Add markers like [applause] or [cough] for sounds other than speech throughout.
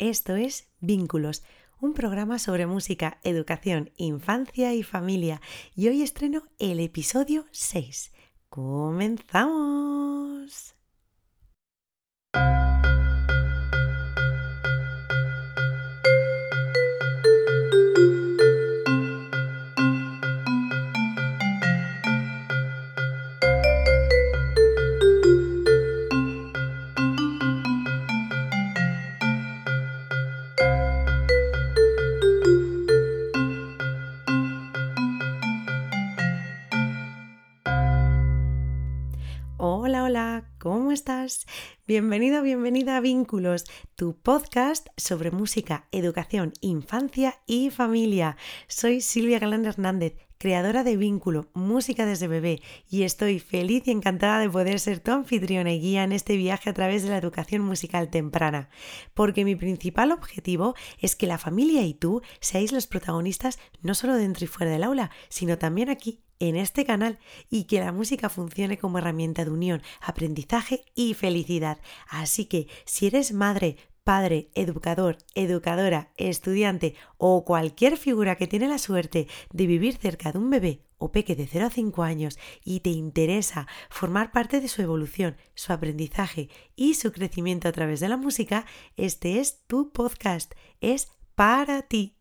Esto es Vínculos, un programa sobre música, educación, infancia y familia. Y hoy estreno el episodio 6. ¡Comenzamos! Hola, hola, ¿cómo estás? Bienvenido, bienvenida a Vínculos, tu podcast sobre música, educación, infancia y familia. Soy Silvia Galán Hernández, creadora de Vínculo, música desde bebé, y estoy feliz y encantada de poder ser tu anfitriona y guía en este viaje a través de la educación musical temprana, porque mi principal objetivo es que la familia y tú seáis los protagonistas no solo dentro y fuera del aula, sino también aquí en este canal y que la música funcione como herramienta de unión, aprendizaje y felicidad. Así que si eres madre, padre, educador, educadora, estudiante o cualquier figura que tiene la suerte de vivir cerca de un bebé o peque de 0 a 5 años y te interesa formar parte de su evolución, su aprendizaje y su crecimiento a través de la música, este es tu podcast, es para ti.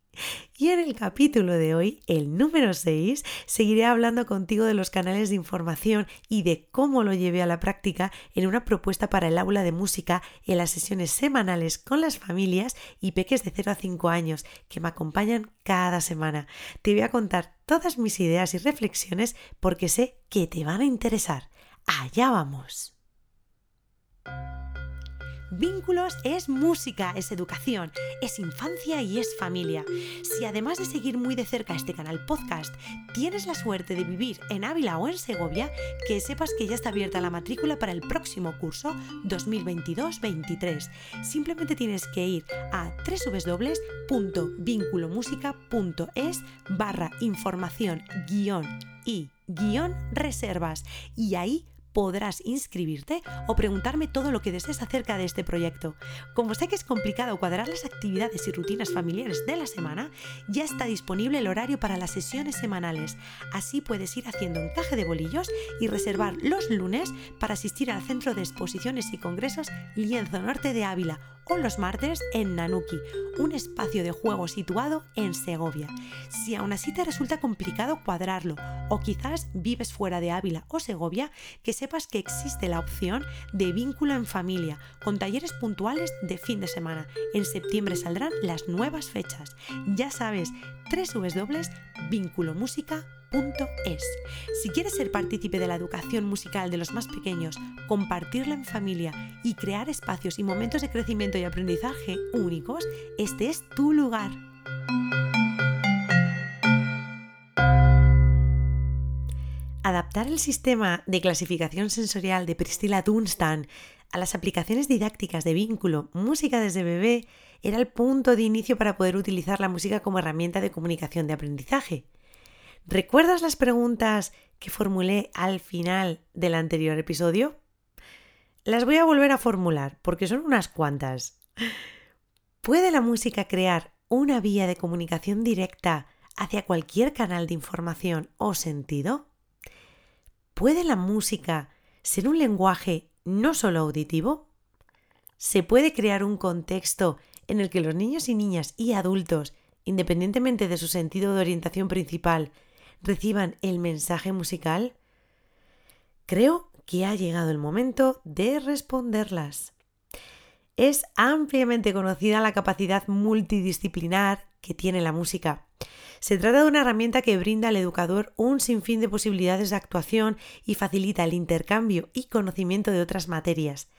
Y en el capítulo de hoy, el número 6, seguiré hablando contigo de los canales de información y de cómo lo llevé a la práctica en una propuesta para el aula de música en las sesiones semanales con las familias y peques de 0 a 5 años que me acompañan cada semana. Te voy a contar todas mis ideas y reflexiones porque sé que te van a interesar. Allá vamos. Vínculos es música, es educación, es infancia y es familia. Si además de seguir muy de cerca este canal podcast, tienes la suerte de vivir en Ávila o en Segovia, que sepas que ya está abierta la matrícula para el próximo curso 2022-23. Simplemente tienes que ir a www.vinculomusica.es barra información guion y guion reservas y ahí podrás inscribirte o preguntarme todo lo que desees acerca de este proyecto. Como sé que es complicado cuadrar las actividades y rutinas familiares de la semana, ya está disponible el horario para las sesiones semanales. Así puedes ir haciendo encaje de bolillos y reservar los lunes para asistir al Centro de Exposiciones y Congresos Lienzo Norte de Ávila o los martes en Nanuki, un espacio de juego situado en Segovia. Si aún así te resulta complicado cuadrarlo o quizás vives fuera de Ávila o Segovia, que sepas que existe la opción de vínculo en familia con talleres puntuales de fin de semana. En septiembre saldrán las nuevas fechas. Ya sabes, www.vinculomúsica.com es. Si quieres ser partícipe de la educación musical de los más pequeños, compartirla en familia y crear espacios y momentos de crecimiento y aprendizaje únicos, este es tu lugar. Adaptar el sistema de clasificación sensorial de Priscilla Dunstan a las aplicaciones didácticas de vínculo música desde bebé era el punto de inicio para poder utilizar la música como herramienta de comunicación de aprendizaje. ¿Recuerdas las preguntas que formulé al final del anterior episodio? Las voy a volver a formular porque son unas cuantas. ¿Puede la música crear una vía de comunicación directa hacia cualquier canal de información o sentido? ¿Puede la música ser un lenguaje no solo auditivo? ¿Se puede crear un contexto en el que los niños y niñas y adultos, independientemente de su sentido de orientación principal, reciban el mensaje musical? Creo que ha llegado el momento de responderlas. Es ampliamente conocida la capacidad multidisciplinar que tiene la música. Se trata de una herramienta que brinda al educador un sinfín de posibilidades de actuación y facilita el intercambio y conocimiento de otras materias.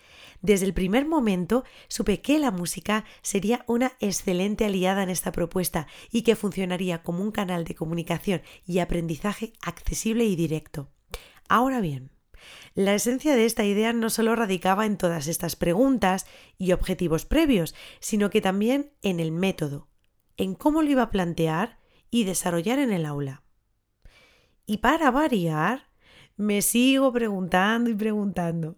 Desde el primer momento supe que la música sería una excelente aliada en esta propuesta y que funcionaría como un canal de comunicación y aprendizaje accesible y directo. Ahora bien, la esencia de esta idea no solo radicaba en todas estas preguntas y objetivos previos, sino que también en el método, en cómo lo iba a plantear y desarrollar en el aula. Y para variar, me sigo preguntando y preguntando,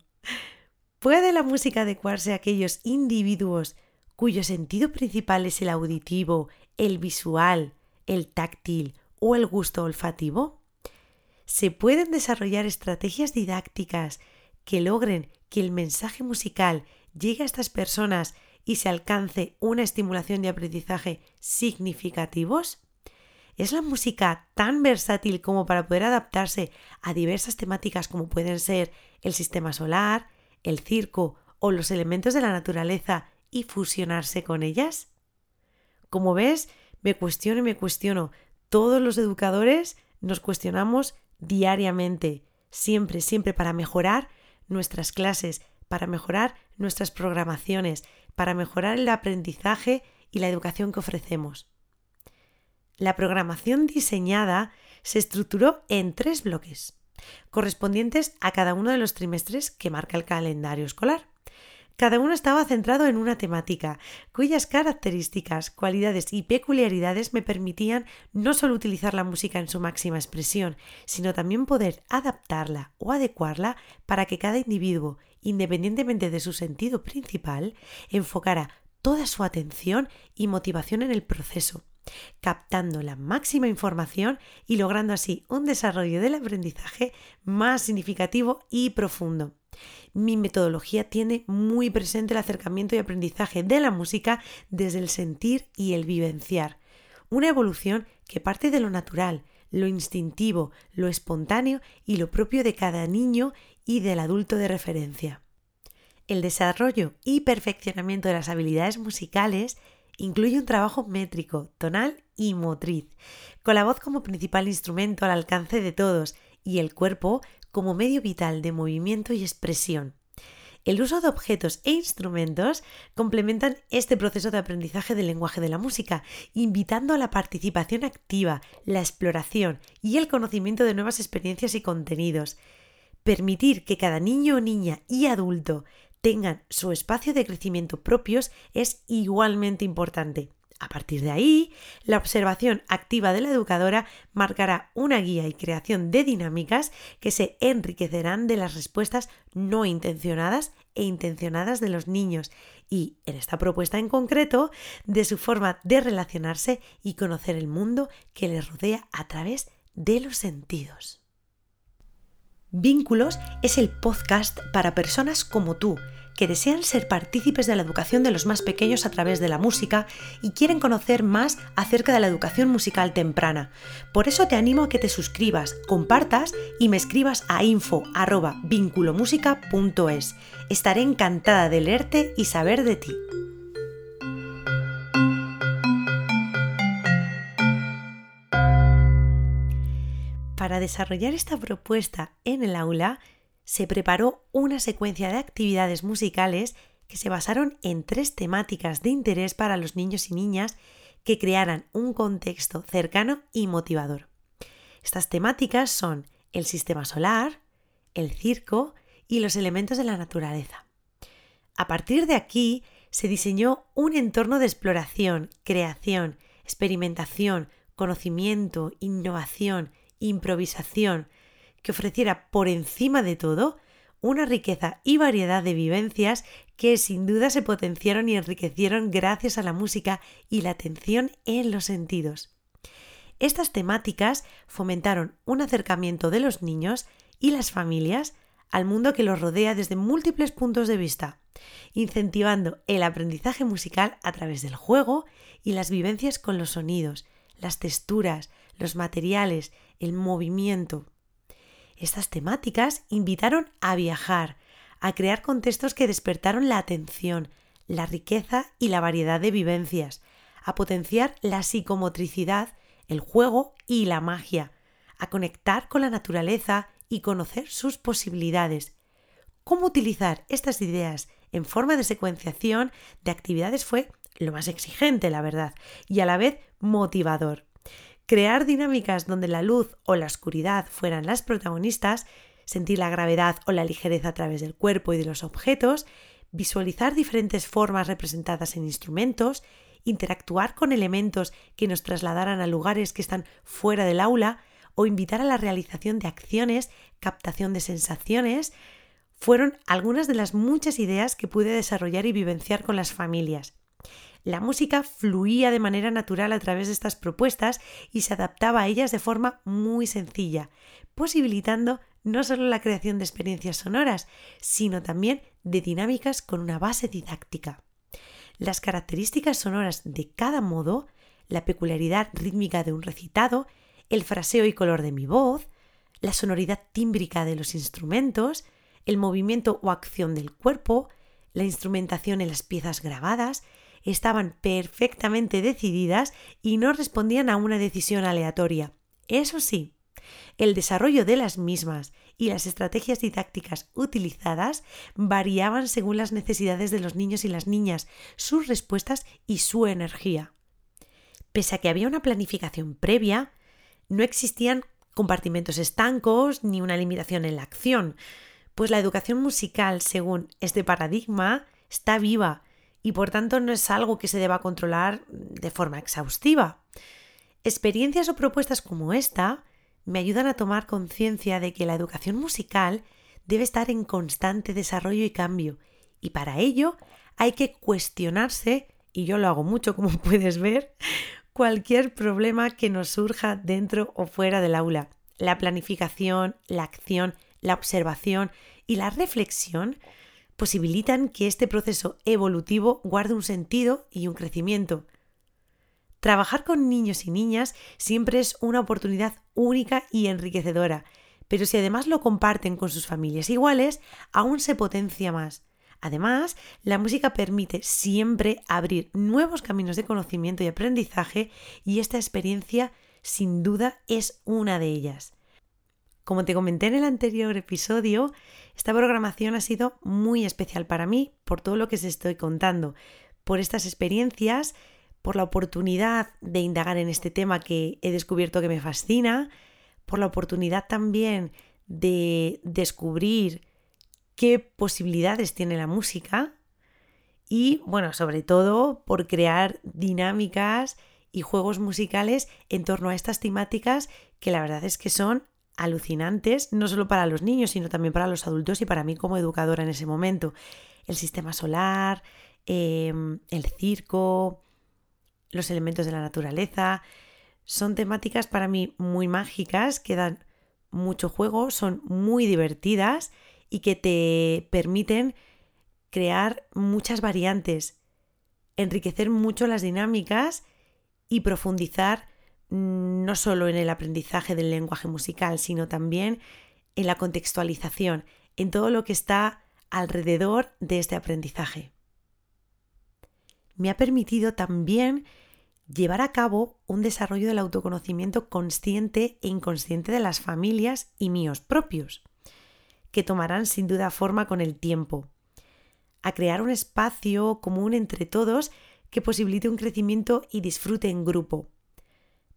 ¿Puede la música adecuarse a aquellos individuos cuyo sentido principal es el auditivo, el visual, el táctil o el gusto olfativo? ¿Se pueden desarrollar estrategias didácticas que logren que el mensaje musical llegue a estas personas y se alcance una estimulación de aprendizaje significativos? ¿Es la música tan versátil como para poder adaptarse a diversas temáticas como pueden ser el sistema solar, el circo o los elementos de la naturaleza y fusionarse con ellas? Como ves, me cuestiono y me cuestiono. Todos los educadores nos cuestionamos diariamente, siempre, siempre para mejorar nuestras clases, para mejorar nuestras programaciones, para mejorar el aprendizaje y la educación que ofrecemos. La programación diseñada se estructuró en tres bloques, correspondientes a cada uno de los trimestres que marca el calendario escolar. Cada uno estaba centrado en una temática, cuyas características, cualidades y peculiaridades me permitían no solo utilizar la música en su máxima expresión, sino también poder adaptarla o adecuarla para que cada individuo, independientemente de su sentido principal, enfocara toda su atención y motivación en el proceso, captando la máxima información y logrando así un desarrollo del aprendizaje más significativo y profundo. Mi metodología tiene muy presente el acercamiento y aprendizaje de la música desde el sentir y el vivenciar, una evolución que parte de lo natural, lo instintivo, lo espontáneo y lo propio de cada niño y del adulto de referencia. El desarrollo y perfeccionamiento de las habilidades musicales incluye un trabajo métrico, tonal y motriz, con la voz como principal instrumento al alcance de todos y el cuerpo como medio vital de movimiento y expresión. El uso de objetos e instrumentos complementan este proceso de aprendizaje del lenguaje de la música, invitando a la participación activa, la exploración y el conocimiento de nuevas experiencias y contenidos. Permitir que cada niño, niña y adulto tengan su espacio de crecimiento propios es igualmente importante. A partir de ahí, la observación activa de la educadora marcará una guía y creación de dinámicas que se enriquecerán de las respuestas no intencionadas e intencionadas de los niños y, en esta propuesta en concreto, de su forma de relacionarse y conocer el mundo que les rodea a través de los sentidos. Vínculos es el podcast para personas como tú, que desean ser partícipes de la educación de los más pequeños a través de la música y quieren conocer más acerca de la educación musical temprana. Por eso te animo a que te suscribas, compartas y me escribas a info@vinculomusica.es. Estaré encantada de leerte y saber de ti. Para desarrollar esta propuesta en el aula, se preparó una secuencia de actividades musicales que se basaron en tres temáticas de interés para los niños y niñas que crearan un contexto cercano y motivador. Estas temáticas son el sistema solar, el circo y los elementos de la naturaleza. A partir de aquí se diseñó un entorno de exploración, creación, experimentación, conocimiento, innovación improvisación que ofreciera por encima de todo una riqueza y variedad de vivencias que sin duda se potenciaron y enriquecieron gracias a la música y la atención en los sentidos. Estas temáticas fomentaron un acercamiento de los niños y las familias al mundo que los rodea desde múltiples puntos de vista, incentivando el aprendizaje musical a través del juego y las vivencias con los sonidos, las texturas, los materiales, el movimiento. Estas temáticas invitaron a viajar, a crear contextos que despertaron la atención, la riqueza y la variedad de vivencias, a potenciar la psicomotricidad, el juego y la magia, a conectar con la naturaleza y conocer sus posibilidades. Cómo utilizar estas ideas en forma de secuenciación de actividades fue lo más exigente, la verdad, y a la vez motivador. Crear dinámicas donde la luz o la oscuridad fueran las protagonistas, sentir la gravedad o la ligereza a través del cuerpo y de los objetos, visualizar diferentes formas representadas en instrumentos, interactuar con elementos que nos trasladaran a lugares que están fuera del aula o invitar a la realización de acciones, captación de sensaciones, fueron algunas de las muchas ideas que pude desarrollar y vivenciar con las familias. La música fluía de manera natural a través de estas propuestas y se adaptaba a ellas de forma muy sencilla, posibilitando no solo la creación de experiencias sonoras, sino también de dinámicas con una base didáctica. Las características sonoras de cada modo, la peculiaridad rítmica de un recitado, el fraseo y color de mi voz, la sonoridad tímbrica de los instrumentos, el movimiento o acción del cuerpo, la instrumentación en las piezas grabadas, estaban perfectamente decididas y no respondían a una decisión aleatoria. Eso sí, el desarrollo de las mismas y las estrategias didácticas utilizadas variaban según las necesidades de los niños y las niñas, sus respuestas y su energía. Pese a que había una planificación previa, no existían compartimentos estancos ni una limitación en la acción, pues la educación musical, según este paradigma, está viva y por tanto no es algo que se deba controlar de forma exhaustiva. Experiencias o propuestas como esta me ayudan a tomar conciencia de que la educación musical debe estar en constante desarrollo y cambio, y para ello hay que cuestionarse, y yo lo hago mucho como [laughs] puedes ver, cualquier problema que nos surja dentro o fuera del aula. La planificación, la acción, la observación y la reflexión posibilitan que este proceso evolutivo guarde un sentido y un crecimiento. Trabajar con niños y niñas siempre es una oportunidad única y enriquecedora, pero si además lo comparten con sus familias iguales, aún se potencia más. Además, la música permite siempre abrir nuevos caminos de conocimiento y aprendizaje y esta experiencia sin duda es una de ellas. Como te comenté en el anterior episodio, esta programación ha sido muy especial para mí por todo lo que os estoy contando, por estas experiencias, por la oportunidad de indagar en este tema que he descubierto que me fascina, por la oportunidad también de descubrir qué posibilidades tiene la música y, bueno, sobre todo por crear dinámicas y juegos musicales en torno a estas temáticas que la verdad es que son alucinantes, no solo para los niños, sino también para los adultos y para mí como educadora en ese momento. El sistema solar, em, el circo, los elementos de la naturaleza, son temáticas para mí muy mágicas, que dan mucho juego, son muy divertidas y que te permiten crear muchas variantes, enriquecer mucho las dinámicas y profundizar no solo en el aprendizaje del lenguaje musical, sino también en la contextualización, en todo lo que está alrededor de este aprendizaje. Me ha permitido también llevar a cabo un desarrollo del autoconocimiento consciente e inconsciente de las familias y míos propios, que tomarán sin duda forma con el tiempo, a crear un espacio común entre todos que posibilite un crecimiento y disfrute en grupo,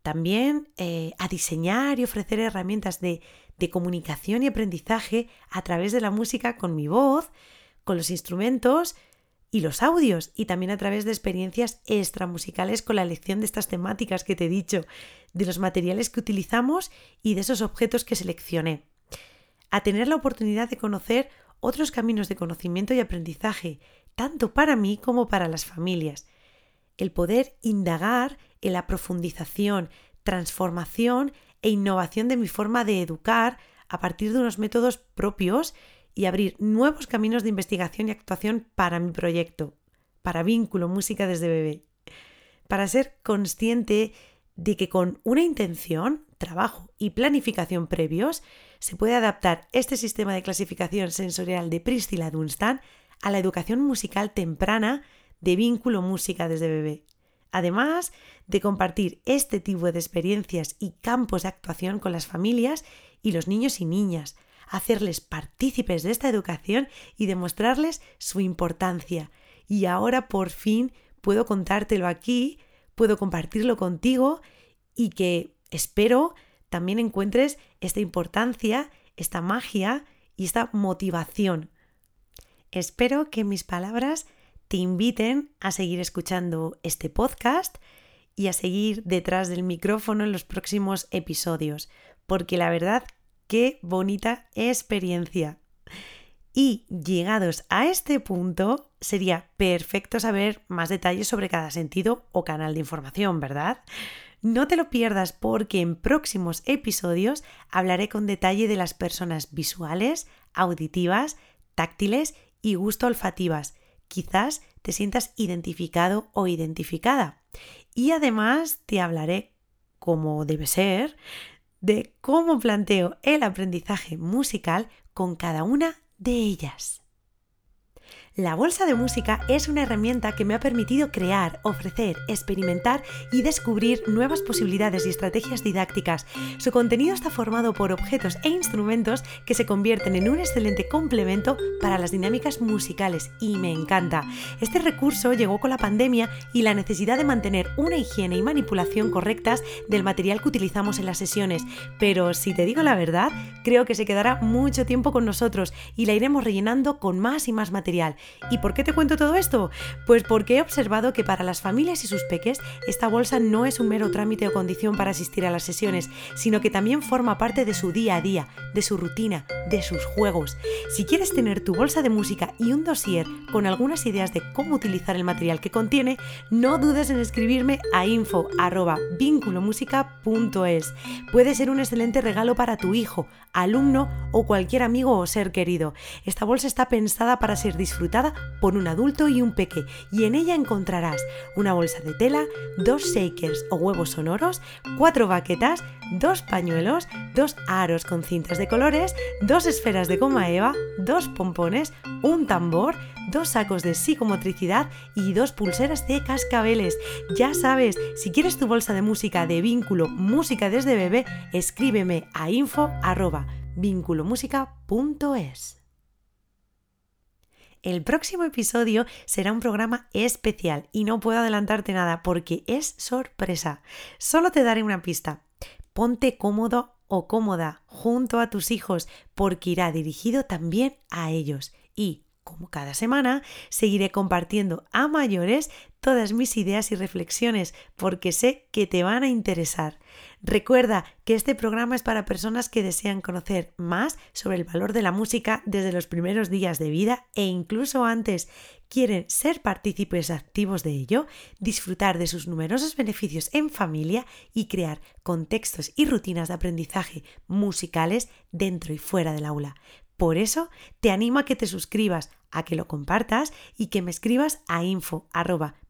también eh, a diseñar y ofrecer herramientas de, de comunicación y aprendizaje a través de la música con mi voz, con los instrumentos y los audios y también a través de experiencias extramusicales con la elección de estas temáticas que te he dicho, de los materiales que utilizamos y de esos objetos que seleccioné. A tener la oportunidad de conocer otros caminos de conocimiento y aprendizaje, tanto para mí como para las familias. El poder indagar en la profundización, transformación e innovación de mi forma de educar a partir de unos métodos propios y abrir nuevos caminos de investigación y actuación para mi proyecto, para vínculo música desde bebé, para ser consciente de que con una intención, trabajo y planificación previos, se puede adaptar este sistema de clasificación sensorial de Priscilla Dunstan a la educación musical temprana de vínculo música desde bebé además de compartir este tipo de experiencias y campos de actuación con las familias y los niños y niñas, hacerles partícipes de esta educación y demostrarles su importancia. Y ahora por fin puedo contártelo aquí, puedo compartirlo contigo y que espero también encuentres esta importancia, esta magia y esta motivación. Espero que mis palabras te inviten a seguir escuchando este podcast y a seguir detrás del micrófono en los próximos episodios, porque la verdad, qué bonita experiencia. Y llegados a este punto, sería perfecto saber más detalles sobre cada sentido o canal de información, ¿verdad? No te lo pierdas porque en próximos episodios hablaré con detalle de las personas visuales, auditivas, táctiles y gusto olfativas. Quizás te sientas identificado o identificada. Y además te hablaré, como debe ser, de cómo planteo el aprendizaje musical con cada una de ellas. La bolsa de música es una herramienta que me ha permitido crear, ofrecer, experimentar y descubrir nuevas posibilidades y estrategias didácticas. Su contenido está formado por objetos e instrumentos que se convierten en un excelente complemento para las dinámicas musicales y me encanta. Este recurso llegó con la pandemia y la necesidad de mantener una higiene y manipulación correctas del material que utilizamos en las sesiones, pero si te digo la verdad, creo que se quedará mucho tiempo con nosotros y la iremos rellenando con más y más material. ¿Y por qué te cuento todo esto? Pues porque he observado que para las familias y sus peques esta bolsa no es un mero trámite o condición para asistir a las sesiones, sino que también forma parte de su día a día, de su rutina, de sus juegos. Si quieres tener tu bolsa de música y un dossier con algunas ideas de cómo utilizar el material que contiene, no dudes en escribirme a info@vinculomusica.es. Puede ser un excelente regalo para tu hijo, alumno o cualquier amigo o ser querido. Esta bolsa está pensada para ser disfrutada por un adulto y un peque y en ella encontrarás una bolsa de tela, dos shakers o huevos sonoros, cuatro baquetas, dos pañuelos, dos aros con cintas de colores, dos esferas de goma eva, dos pompones, un tambor, dos sacos de psicomotricidad y dos pulseras de cascabeles. Ya sabes, si quieres tu bolsa de música de vínculo Música desde bebé, escríbeme a info arroba el próximo episodio será un programa especial y no puedo adelantarte nada porque es sorpresa. Solo te daré una pista. Ponte cómodo o cómoda junto a tus hijos porque irá dirigido también a ellos. Y, como cada semana, seguiré compartiendo a mayores todas mis ideas y reflexiones porque sé que te van a interesar. Recuerda que este programa es para personas que desean conocer más sobre el valor de la música desde los primeros días de vida e incluso antes. Quieren ser partícipes activos de ello, disfrutar de sus numerosos beneficios en familia y crear contextos y rutinas de aprendizaje musicales dentro y fuera del aula. Por eso te animo a que te suscribas, a que lo compartas y que me escribas a info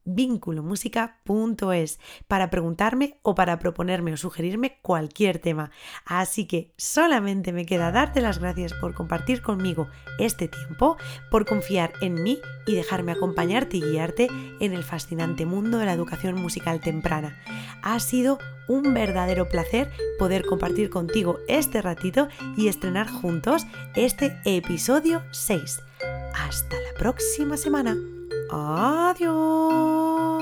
vínculomusica.es para preguntarme o para proponerme o sugerirme cualquier tema. Así que solamente me queda darte las gracias por compartir conmigo este tiempo, por confiar en mí y dejarme acompañarte y guiarte en el fascinante mundo de la educación musical temprana. Ha sido un verdadero placer poder compartir contigo este ratito y estrenar juntos este episodio 6. Hasta la próxima semana. Adiós.